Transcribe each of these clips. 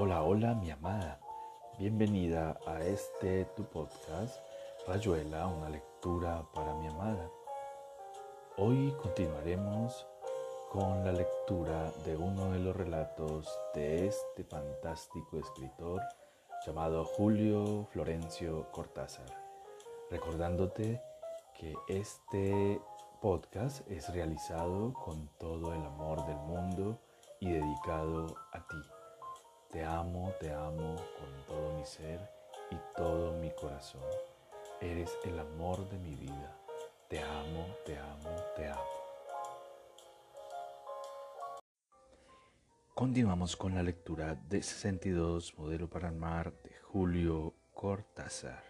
Hola, hola mi amada. Bienvenida a este tu podcast, Rayuela, una lectura para mi amada. Hoy continuaremos con la lectura de uno de los relatos de este fantástico escritor llamado Julio Florencio Cortázar. Recordándote que este podcast es realizado con todo el amor del mundo y dedicado a ti. Te amo, te amo con todo mi ser y todo mi corazón. Eres el amor de mi vida. Te amo, te amo, te amo. Continuamos con la lectura de 62 Modelo para el Mar de Julio Cortázar.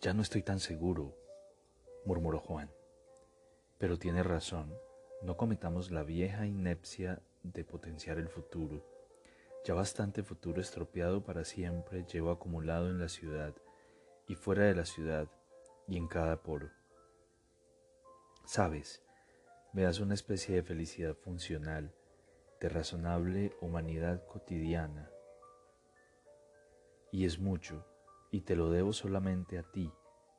Ya no estoy tan seguro, murmuró Juan. Pero tiene razón, no cometamos la vieja inepcia de potenciar el futuro. Ya bastante futuro estropeado para siempre llevo acumulado en la ciudad y fuera de la ciudad y en cada poro. Sabes, me das una especie de felicidad funcional, de razonable humanidad cotidiana. Y es mucho, y te lo debo solamente a ti,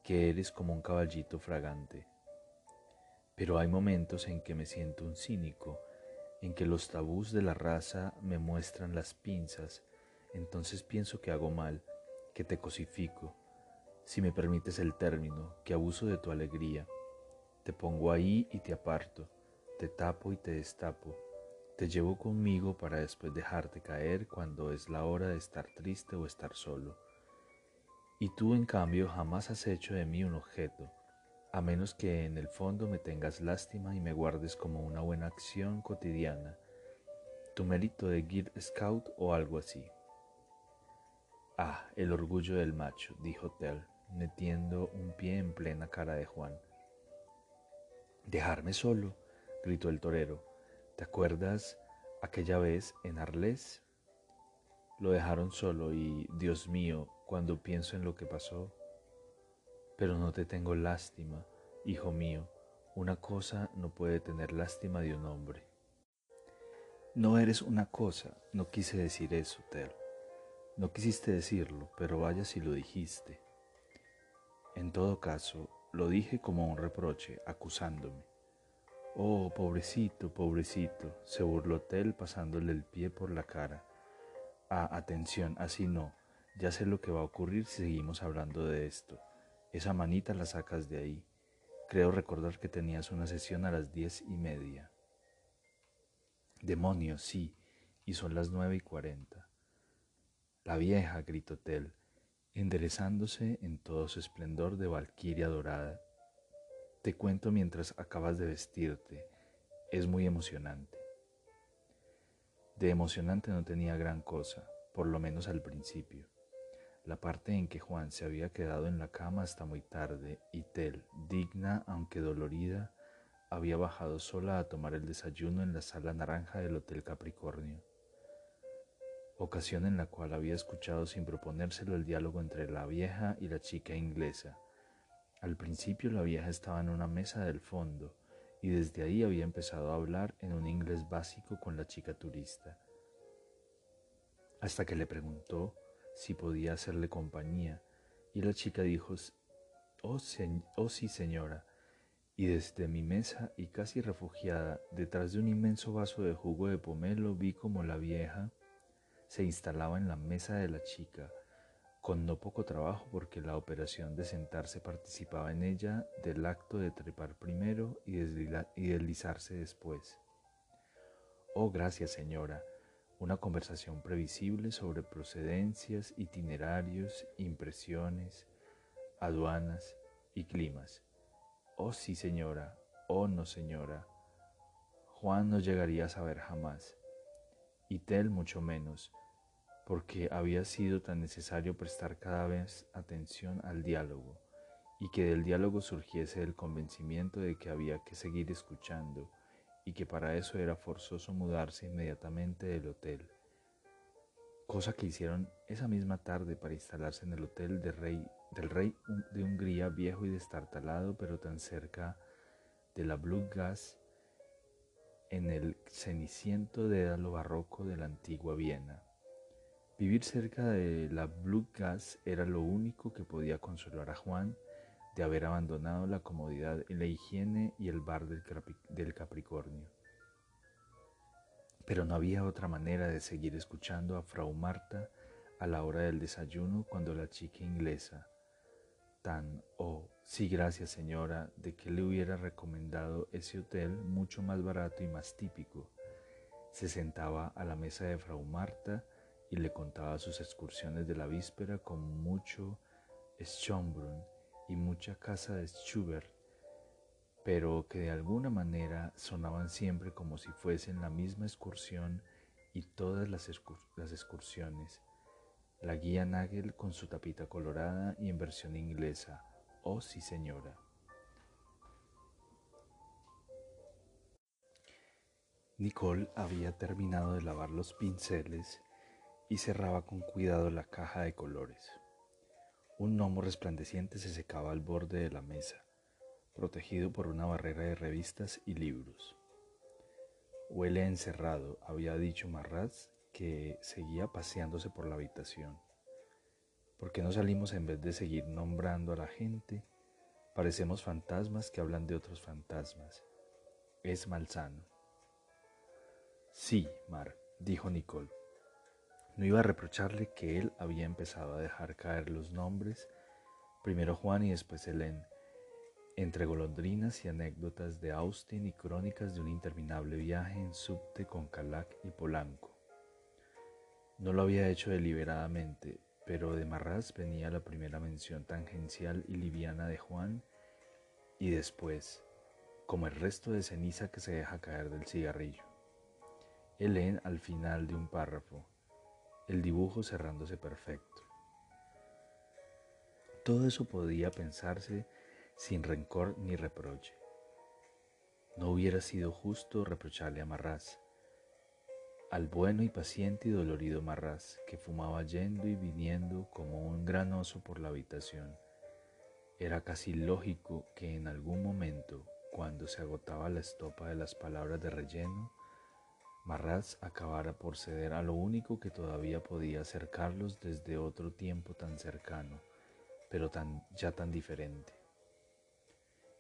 que eres como un caballito fragante. Pero hay momentos en que me siento un cínico, en que los tabús de la raza me muestran las pinzas, entonces pienso que hago mal, que te cosifico, si me permites el término, que abuso de tu alegría. Te pongo ahí y te aparto, te tapo y te destapo, te llevo conmigo para después dejarte caer cuando es la hora de estar triste o estar solo. Y tú en cambio jamás has hecho de mí un objeto, a menos que en el fondo me tengas lástima y me guardes como una buena acción cotidiana, tu mérito de Girl Scout o algo así. Ah, el orgullo del macho, dijo Tell, metiendo un pie en plena cara de Juan. Dejarme solo, gritó el torero. ¿Te acuerdas aquella vez en Arles? Lo dejaron solo y, Dios mío, cuando pienso en lo que pasó, pero no te tengo lástima, hijo mío. Una cosa no puede tener lástima de un hombre. No eres una cosa, no quise decir eso, Tel. No quisiste decirlo, pero vaya si lo dijiste. En todo caso, lo dije como un reproche, acusándome. Oh, pobrecito, pobrecito, se burló Tel pasándole el pie por la cara. Ah, atención, así no. Ya sé lo que va a ocurrir si seguimos hablando de esto. Esa manita la sacas de ahí. Creo recordar que tenías una sesión a las diez y media. Demonios, sí, y son las nueve y cuarenta. La vieja, gritó Tel, enderezándose en todo su esplendor de valquiria dorada. Te cuento mientras acabas de vestirte. Es muy emocionante. De emocionante no tenía gran cosa, por lo menos al principio la parte en que Juan se había quedado en la cama hasta muy tarde y Tel, digna aunque dolorida, había bajado sola a tomar el desayuno en la sala naranja del Hotel Capricornio, ocasión en la cual había escuchado sin proponérselo el diálogo entre la vieja y la chica inglesa. Al principio la vieja estaba en una mesa del fondo y desde ahí había empezado a hablar en un inglés básico con la chica turista, hasta que le preguntó si podía hacerle compañía, y la chica dijo, oh, oh sí señora, y desde mi mesa y casi refugiada detrás de un inmenso vaso de jugo de pomelo vi como la vieja se instalaba en la mesa de la chica, con no poco trabajo porque la operación de sentarse participaba en ella del acto de trepar primero y, y deslizarse después. Oh, gracias señora, una conversación previsible sobre procedencias, itinerarios, impresiones, aduanas y climas. Oh sí señora, oh no señora. Juan no llegaría a saber jamás, y Tel mucho menos, porque había sido tan necesario prestar cada vez atención al diálogo, y que del diálogo surgiese el convencimiento de que había que seguir escuchando, y que para eso era forzoso mudarse inmediatamente del hotel, cosa que hicieron esa misma tarde para instalarse en el hotel del rey de Hungría viejo y destartalado, pero tan cerca de la Blue Gas en el ceniciento dédalo barroco de la antigua Viena. Vivir cerca de la Blue Gas era lo único que podía consolar a Juan de haber abandonado la comodidad la higiene y el bar del Capricornio. Pero no había otra manera de seguir escuchando a Frau Marta a la hora del desayuno cuando la chica inglesa, tan, oh, sí gracias señora, de que le hubiera recomendado ese hotel mucho más barato y más típico, se sentaba a la mesa de Frau Marta y le contaba sus excursiones de la víspera con mucho Schönbrunn y mucha casa de Schubert pero que de alguna manera sonaban siempre como si fuesen la misma excursión y todas las, excursiones. La guía Nagel con su tapita colorada y en versión inglesa. Oh sí señora. Nicole había terminado de lavar los pinceles y cerraba con cuidado la caja de colores. Un gnomo resplandeciente se secaba al borde de la mesa protegido por una barrera de revistas y libros. Huele encerrado, había dicho Marraz, que seguía paseándose por la habitación. ¿Por qué no salimos en vez de seguir nombrando a la gente? Parecemos fantasmas que hablan de otros fantasmas. Es malsano. Sí, Mar, dijo Nicole. No iba a reprocharle que él había empezado a dejar caer los nombres, primero Juan y después Helen, entre golondrinas y anécdotas de Austin y crónicas de un interminable viaje en subte con Calac y Polanco. No lo había hecho deliberadamente, pero de Marras venía la primera mención tangencial y liviana de Juan y después, como el resto de ceniza que se deja caer del cigarrillo. Helen al final de un párrafo, el dibujo cerrándose perfecto. Todo eso podía pensarse sin rencor ni reproche. No hubiera sido justo reprocharle a Marraz, al bueno y paciente y dolorido Marraz, que fumaba yendo y viniendo como un gran oso por la habitación. Era casi lógico que en algún momento, cuando se agotaba la estopa de las palabras de relleno, Marraz acabara por ceder a lo único que todavía podía acercarlos desde otro tiempo tan cercano, pero tan, ya tan diferente.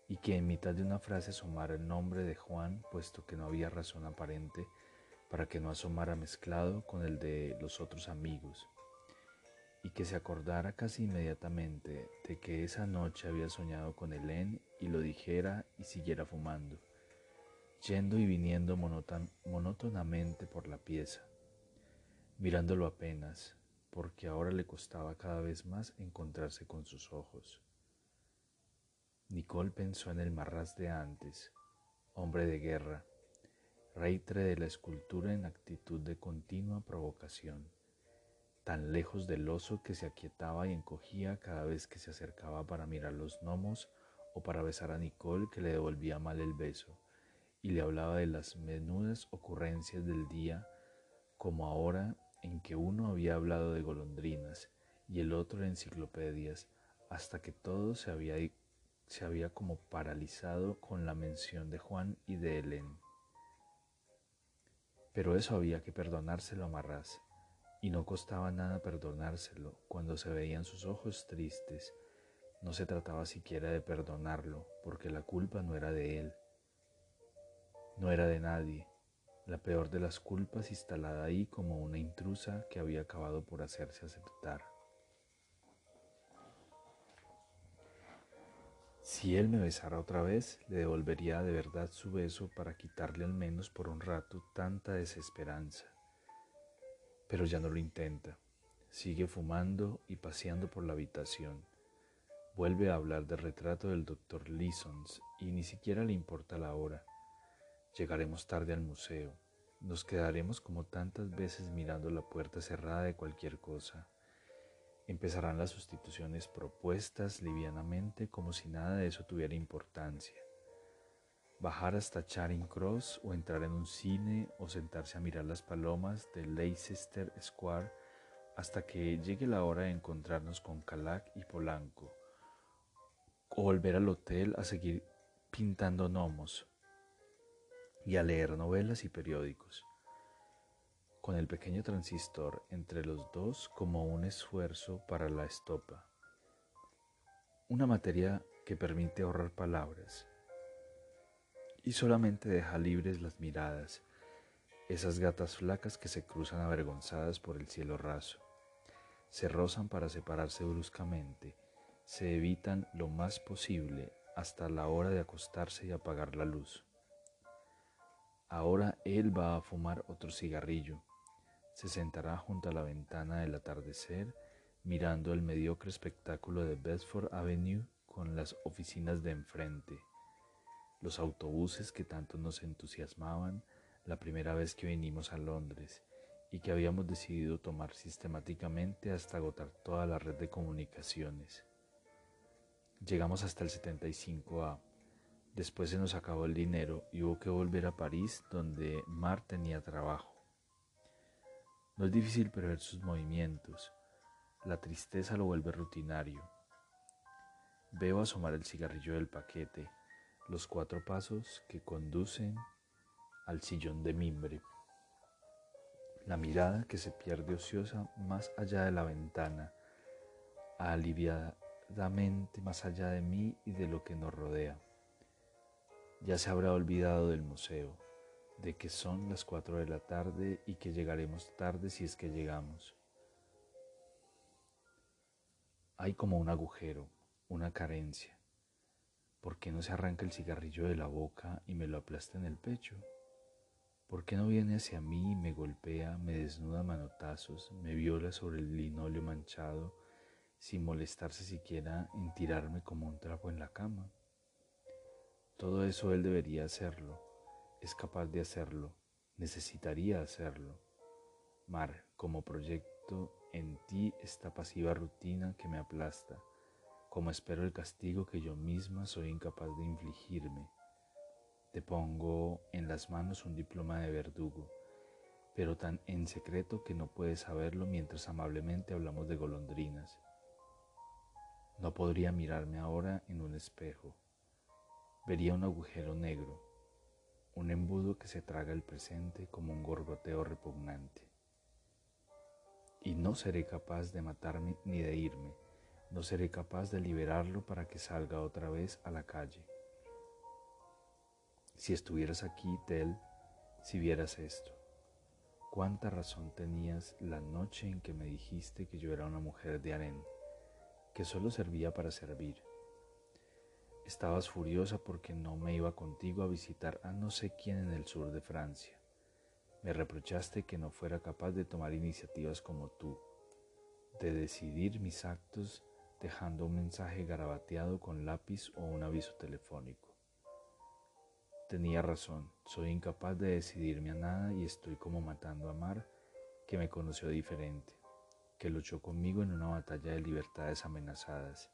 Y que en mitad de una frase asomara el nombre de Juan, puesto que no había razón aparente para que no asomara mezclado con el de los otros amigos, y que se acordara casi inmediatamente de que esa noche había soñado con Helen y lo dijera y siguiera fumando, yendo y viniendo monótonamente por la pieza, mirándolo apenas, porque ahora le costaba cada vez más encontrarse con sus ojos. Nicole pensó en el Marras de antes, hombre de guerra, reitre de la escultura en actitud de continua provocación, tan lejos del oso que se aquietaba y encogía cada vez que se acercaba para mirar los gnomos o para besar a Nicole que le devolvía mal el beso y le hablaba de las menudas ocurrencias del día como ahora en que uno había hablado de golondrinas y el otro de enciclopedias hasta que todo se había se había como paralizado con la mención de Juan y de Helen. Pero eso había que perdonárselo a Marras, y no costaba nada perdonárselo cuando se veían sus ojos tristes. No se trataba siquiera de perdonarlo, porque la culpa no era de él, no era de nadie, la peor de las culpas instalada ahí como una intrusa que había acabado por hacerse aceptar. Si él me besara otra vez, le devolvería de verdad su beso para quitarle al menos por un rato tanta desesperanza. Pero ya no lo intenta. Sigue fumando y paseando por la habitación. Vuelve a hablar del retrato del doctor Leesons y ni siquiera le importa la hora. Llegaremos tarde al museo. Nos quedaremos como tantas veces mirando la puerta cerrada de cualquier cosa. Empezarán las sustituciones propuestas livianamente como si nada de eso tuviera importancia. Bajar hasta Charing Cross o entrar en un cine o sentarse a mirar las palomas de Leicester Square hasta que llegue la hora de encontrarnos con Calac y Polanco o volver al hotel a seguir pintando gnomos. Y a leer novelas y periódicos, con el pequeño transistor entre los dos como un esfuerzo para la estopa, una materia que permite ahorrar palabras y solamente deja libres las miradas, esas gatas flacas que se cruzan avergonzadas por el cielo raso, se rozan para separarse bruscamente, se evitan lo más posible hasta la hora de acostarse y apagar la luz. Ahora él va a fumar otro cigarrillo, se sentará junto a la ventana del atardecer mirando el mediocre espectáculo de Bedford Avenue con las oficinas de enfrente los autobuses que tanto nos entusiasmaban la primera vez que vinimos a Londres y que habíamos decidido tomar sistemáticamente hasta agotar toda la red de comunicaciones. Llegamos hasta el 75A. Después se nos acabó el dinero y hubo que volver a París donde Mar tenía trabajo. No es difícil prever sus movimientos. La tristeza lo vuelve rutinario. Veo asomar el cigarrillo del paquete los cuatro pasos que conducen al sillón de mimbre. La mirada que se pierde ociosa más allá de la ventana, aliviadamente más allá de mí y de lo que nos rodea. Ya se habrá olvidado del museo, de que son las cuatro de la tarde y que llegaremos tarde si es que llegamos. Hay como un agujero, una carencia ¿Por qué no se arranca el cigarrillo de la boca y me lo aplasta en el pecho? ¿Por qué no viene hacia mí y me golpea, me desnuda manotazos, me viola sobre el linóleo manchado, sin molestarse siquiera en tirarme como un trapo en la cama? Todo eso él debería hacerlo, es capaz de hacerlo, necesitaría hacerlo. Mar, como proyecto en ti esta pasiva rutina que me aplasta como espero el castigo que yo misma soy incapaz de infligirme. Te pongo en las manos un diploma de verdugo, pero tan en secreto que no puedes saberlo mientras amablemente hablamos de golondrinas. No podría mirarme ahora en un espejo. Vería un agujero negro, un embudo que se traga el presente como un gorgoteo repugnante. Y no seré capaz de matarme ni de irme no seré capaz de liberarlo para que salga otra vez a la calle. Si estuvieras aquí, Tel, si vieras esto, cuánta razón tenías la noche en que me dijiste que yo era una mujer de harén, que solo servía para servir. Estabas furiosa porque no me iba contigo a visitar a no sé quién en el sur de Francia. Me reprochaste que no fuera capaz de tomar iniciativas como tú, de decidir mis actos dejando un mensaje garabateado con lápiz o un aviso telefónico. Tenía razón, soy incapaz de decidirme a nada y estoy como matando a Mar, que me conoció diferente, que luchó conmigo en una batalla de libertades amenazadas,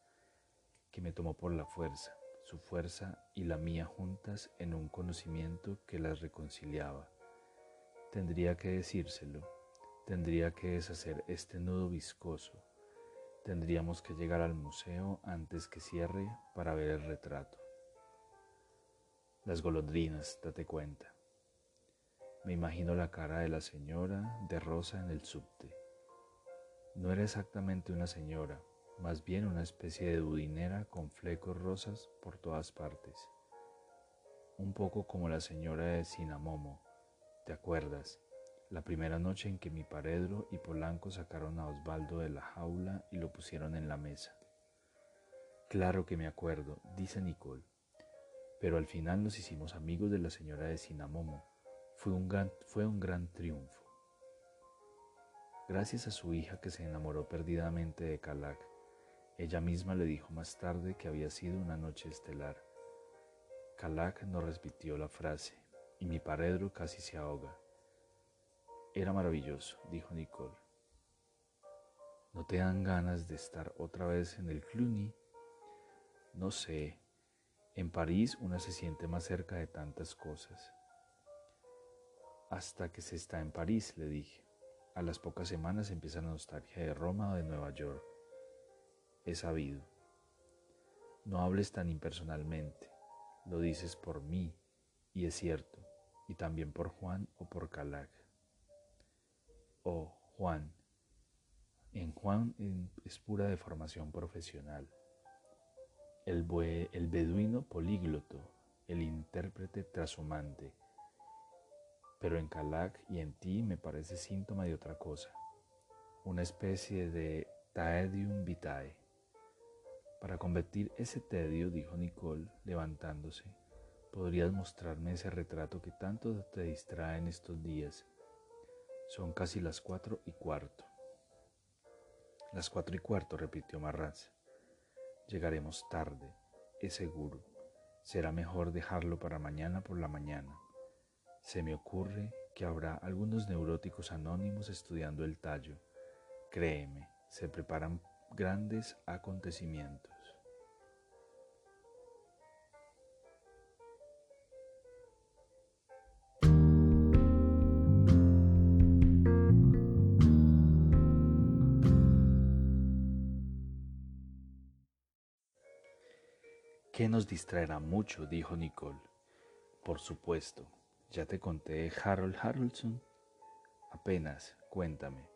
que me tomó por la fuerza, su fuerza y la mía juntas en un conocimiento que las reconciliaba. Tendría que decírselo, tendría que deshacer este nudo viscoso, Tendríamos que llegar al museo antes que cierre para ver el retrato. Las golondrinas, date cuenta. Me imagino la cara de la señora de Rosa en el subte. No era exactamente una señora, más bien una especie de budinera con flecos rosas por todas partes. Un poco como la señora de Sinamomo, ¿te acuerdas? la primera noche en que mi paredro y Polanco sacaron a Osvaldo de la jaula y lo pusieron en la mesa. Claro que me acuerdo, dice Nicole, pero al final nos hicimos amigos de la señora de Sinamomo. Fue un gran, fue un gran triunfo. Gracias a su hija que se enamoró perdidamente de Calac, ella misma le dijo más tarde que había sido una noche estelar. Calac no repitió la frase y mi paredro casi se ahoga. Era maravilloso, dijo Nicole. ¿No te dan ganas de estar otra vez en el Cluny? No sé. En París una se siente más cerca de tantas cosas. Hasta que se está en París, le dije. A las pocas semanas empieza la nostalgia de Roma o de Nueva York. He sabido. No hables tan impersonalmente. Lo dices por mí, y es cierto y también por Juan o por Calac. Oh, Juan. En Juan es pura deformación profesional. El, el beduino polígloto, el intérprete trashumante. Pero en Calac y en ti me parece síntoma de otra cosa, una especie de taedium vitae. Para convertir ese tedio, dijo Nicole, levantándose, podrías mostrarme ese retrato que tanto te distrae en estos días. Son casi las cuatro y cuarto. Las cuatro y cuarto, repitió Marraz. Llegaremos tarde, es seguro. Será mejor dejarlo para mañana por la mañana. Se me ocurre que habrá algunos neuróticos anónimos estudiando el tallo. Créeme, se preparan grandes acontecimientos. ¿Qué nos distraerá mucho? dijo Nicole. Por supuesto, ya te conté Harold Harrelson. Apenas, cuéntame.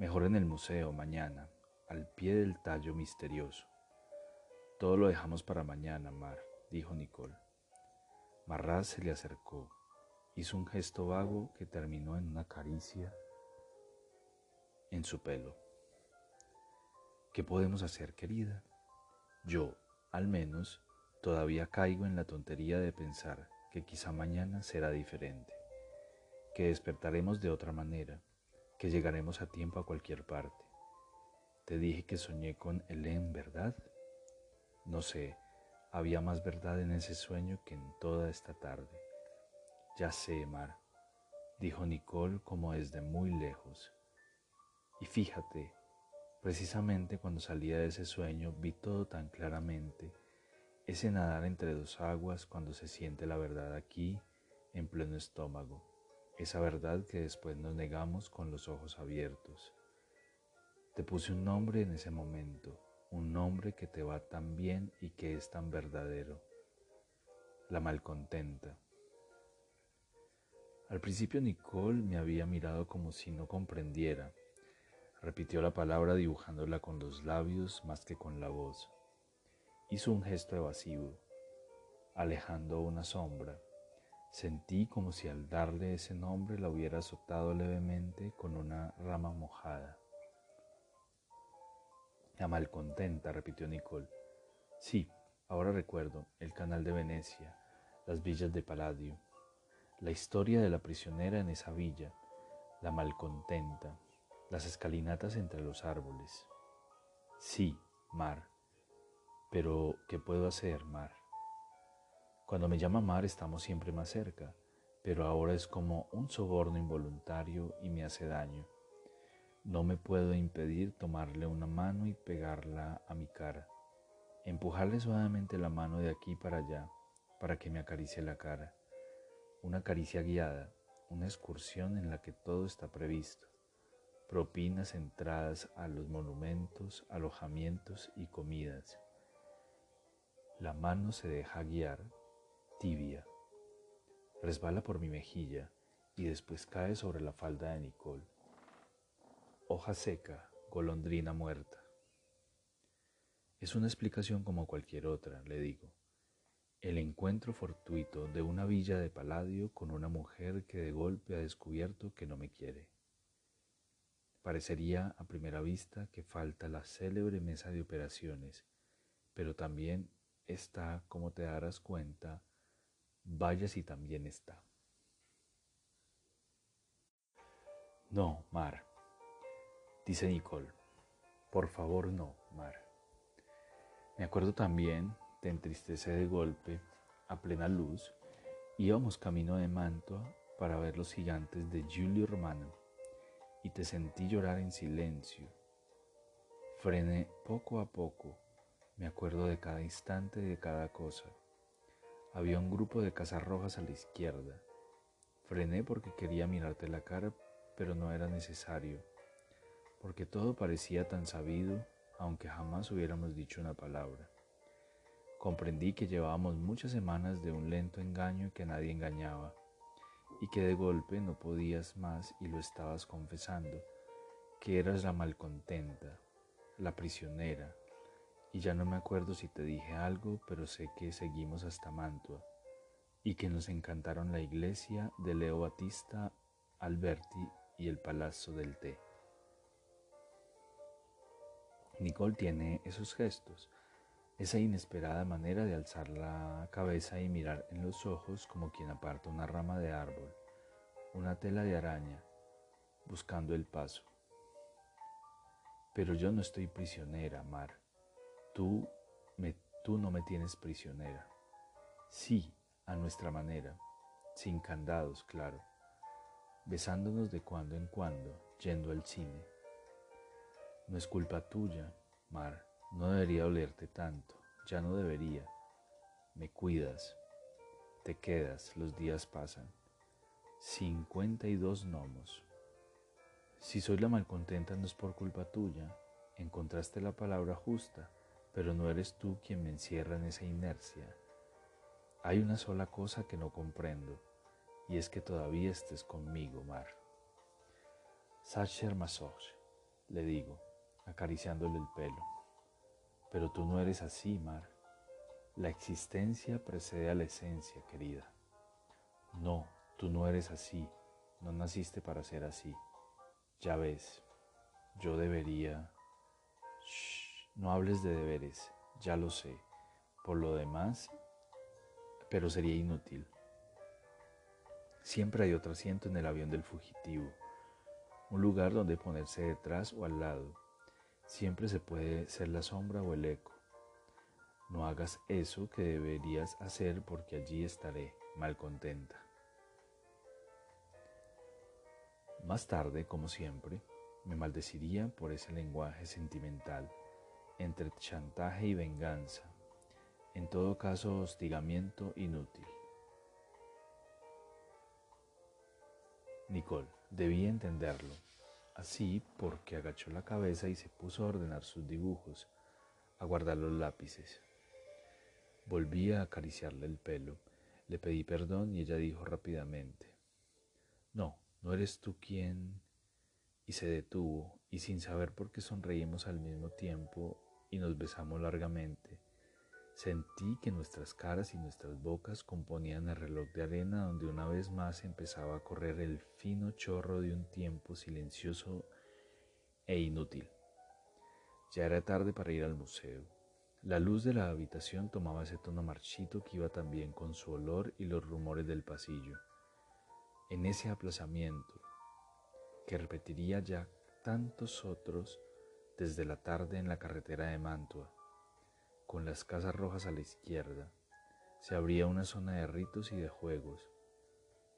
Mejor en el museo mañana, al pie del tallo misterioso. Todo lo dejamos para mañana, Mar, dijo Nicole. Marraz se le acercó, hizo un gesto vago que terminó en una caricia en su pelo. ¿Qué podemos hacer, querida? Yo, al menos, todavía caigo en la tontería de pensar que quizá mañana será diferente, que despertaremos de otra manera, que llegaremos a tiempo a cualquier parte. Te dije que soñé con Helen, ¿verdad? No sé, había más verdad en ese sueño que en toda esta tarde. Ya sé, Mar, dijo Nicole como desde muy lejos. Y fíjate, precisamente cuando salía de ese sueño vi todo tan claramente, ese nadar entre dos aguas cuando se siente la verdad aquí, en pleno estómago, esa verdad que después nos negamos con los ojos abiertos te puse un nombre en ese momento, un nombre que te va tan bien y que es tan verdadero. La malcontenta. Al principio Nicole me había mirado como si no comprendiera. Repitió la palabra dibujándola con los labios más que con la voz. Hizo un gesto evasivo, alejando una sombra. Sentí como si al darle ese nombre la hubiera azotado levemente con una rama mojada. La malcontenta, repitió Nicole. Sí, ahora recuerdo, el canal de Venecia, las villas de Palladio, la historia de la prisionera en esa villa, la malcontenta, las escalinatas entre los árboles. Sí, Mar. Pero, ¿qué puedo hacer, Mar? Cuando me llama Mar estamos siempre más cerca, pero ahora es como un soborno involuntario y me hace daño. No me puedo impedir tomarle una mano y pegarla a mi cara, empujarle suavemente la mano de aquí para allá para que me acaricie la cara. Una caricia guiada, una excursión en la que todo está previsto. Propinas entradas a los monumentos, alojamientos y comidas. La mano se deja guiar, tibia. Resbala por mi mejilla y después cae sobre la falda de Nicole hoja seca, golondrina muerta. Es una explicación como cualquier otra, le digo. El encuentro fortuito de una villa de Paladio con una mujer que de golpe ha descubierto que no me quiere. Parecería a primera vista que falta la célebre mesa de operaciones, pero también está, como te darás cuenta, vaya si también está. No, Mar, Dice Nicole, por favor no, Mar. Me acuerdo también, te entristece de golpe, a plena luz, íbamos camino de Mantua para ver los gigantes de Giulio Romano y te sentí llorar en silencio. Frené poco a poco, me acuerdo de cada instante y de cada cosa. Había un grupo de rojas a la izquierda. Frené porque quería mirarte la cara, pero no era necesario porque todo parecía tan sabido, aunque jamás hubiéramos dicho una palabra. Comprendí que llevábamos muchas semanas de un lento engaño que nadie engañaba, y que de golpe no podías más y lo estabas confesando, que eras la malcontenta, la prisionera, y ya no me acuerdo si te dije algo, pero sé que seguimos hasta Mantua, y que nos encantaron la iglesia de Leo Battista Alberti y el Palazzo del Té. Nicole tiene esos gestos, esa inesperada manera de alzar la cabeza y mirar en los ojos como quien aparta una rama de árbol, una tela de araña, buscando el paso. Pero yo no estoy prisionera, Mar. Tú, me, tú no me tienes prisionera. Sí, a nuestra manera, sin candados, claro, besándonos de cuando en cuando, yendo al cine. No es culpa tuya, Mar, no debería olerte tanto, ya no debería. Me cuidas, te quedas, los días pasan. 52 gnomos. Si soy la malcontenta no es por culpa tuya, encontraste la palabra justa, pero no eres tú quien me encierra en esa inercia. Hay una sola cosa que no comprendo, y es que todavía estés conmigo, Mar. Sacher Masoch, le digo acariciándole el pelo. Pero tú no eres así, Mar. La existencia precede a la esencia, querida. No, tú no eres así. No naciste para ser así. Ya ves, yo debería... Shh, no hables de deberes, ya lo sé. Por lo demás, pero sería inútil. Siempre hay otro asiento en el avión del fugitivo, un lugar donde ponerse detrás o al lado, Siempre se puede ser la sombra o el eco. No hagas eso que deberías hacer porque allí estaré mal contenta. Más tarde, como siempre, me maldeciría por ese lenguaje sentimental entre chantaje y venganza, en todo caso hostigamiento inútil. Nicole, debía entenderlo así porque agachó la cabeza y se puso a ordenar sus dibujos, a guardar los lápices. Volví a acariciarle el pelo, le pedí perdón y ella dijo rápidamente, No, no eres tú quien... Y se detuvo y sin saber por qué sonreímos al mismo tiempo y nos besamos largamente Sentí que nuestras caras y nuestras bocas componían el reloj de arena donde una vez más empezaba a correr el fino chorro de un tiempo silencioso e inútil. Ya era tarde para ir al museo. La luz de la habitación tomaba ese tono marchito que iba también con su olor y los rumores del pasillo. En ese aplazamiento, que repetiría ya tantos otros desde la tarde en la carretera de Mantua, con las casas rojas a la izquierda, se abría una zona de ritos y de juegos,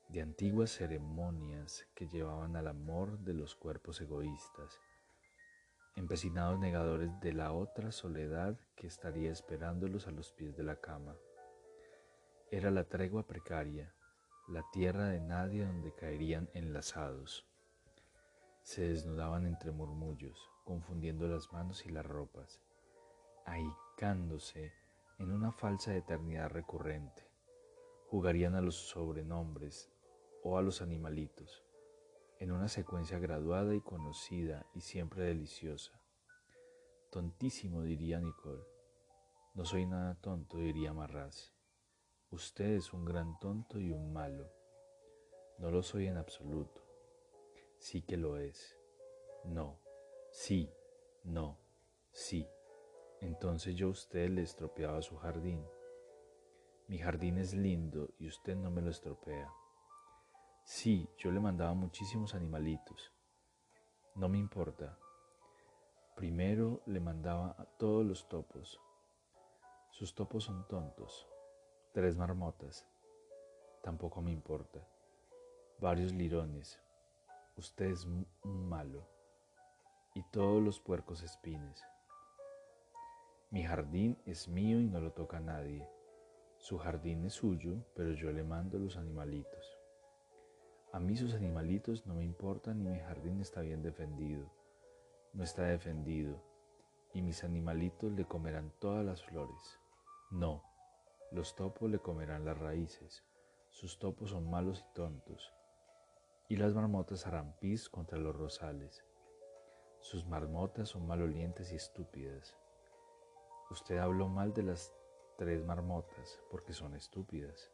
de antiguas ceremonias que llevaban al amor de los cuerpos egoístas, empecinados negadores de la otra soledad que estaría esperándolos a los pies de la cama. Era la tregua precaria, la tierra de nadie donde caerían enlazados. Se desnudaban entre murmullos, confundiendo las manos y las ropas. Ahí en una falsa eternidad recurrente. Jugarían a los sobrenombres o a los animalitos, en una secuencia graduada y conocida y siempre deliciosa. Tontísimo, diría Nicole. No soy nada tonto, diría Marraz. Usted es un gran tonto y un malo. No lo soy en absoluto. Sí que lo es. No. Sí. No. Sí. Entonces yo a usted le estropeaba su jardín. Mi jardín es lindo y usted no me lo estropea. Sí, yo le mandaba muchísimos animalitos. No me importa. Primero le mandaba a todos los topos. Sus topos son tontos. Tres marmotas. Tampoco me importa. Varios lirones. Usted es un malo. Y todos los puercos espines. Mi jardín es mío y no lo toca nadie. Su jardín es suyo, pero yo le mando los animalitos. A mí sus animalitos no me importan y mi jardín está bien defendido. No está defendido y mis animalitos le comerán todas las flores. No, los topos le comerán las raíces. sus topos son malos y tontos, y las marmotas harán pis contra los rosales. Sus marmotas son malolientes y estúpidas. Usted habló mal de las tres marmotas porque son estúpidas.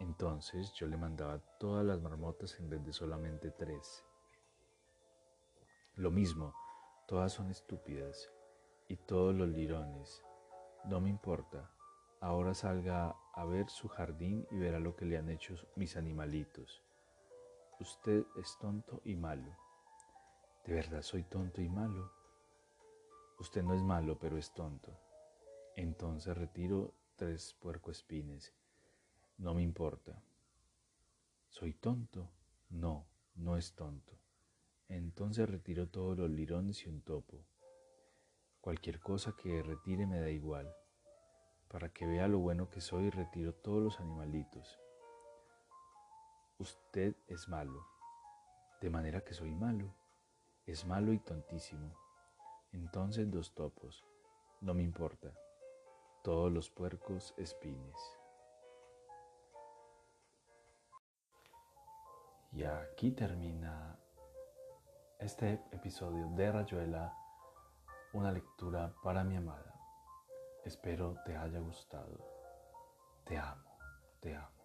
Entonces yo le mandaba todas las marmotas en vez de solamente tres. Lo mismo, todas son estúpidas y todos los lirones. No me importa. Ahora salga a ver su jardín y verá lo que le han hecho mis animalitos. Usted es tonto y malo. ¿De verdad soy tonto y malo? Usted no es malo, pero es tonto. Entonces retiro tres puercoespines. No me importa. ¿Soy tonto? No, no es tonto. Entonces retiro todos los lirones y un topo. Cualquier cosa que retire me da igual. Para que vea lo bueno que soy, retiro todos los animalitos. Usted es malo, de manera que soy malo. Es malo y tontísimo. Entonces dos topos. No me importa. Todos los puercos espines. Y aquí termina este episodio de Rayuela, una lectura para mi amada. Espero te haya gustado. Te amo, te amo.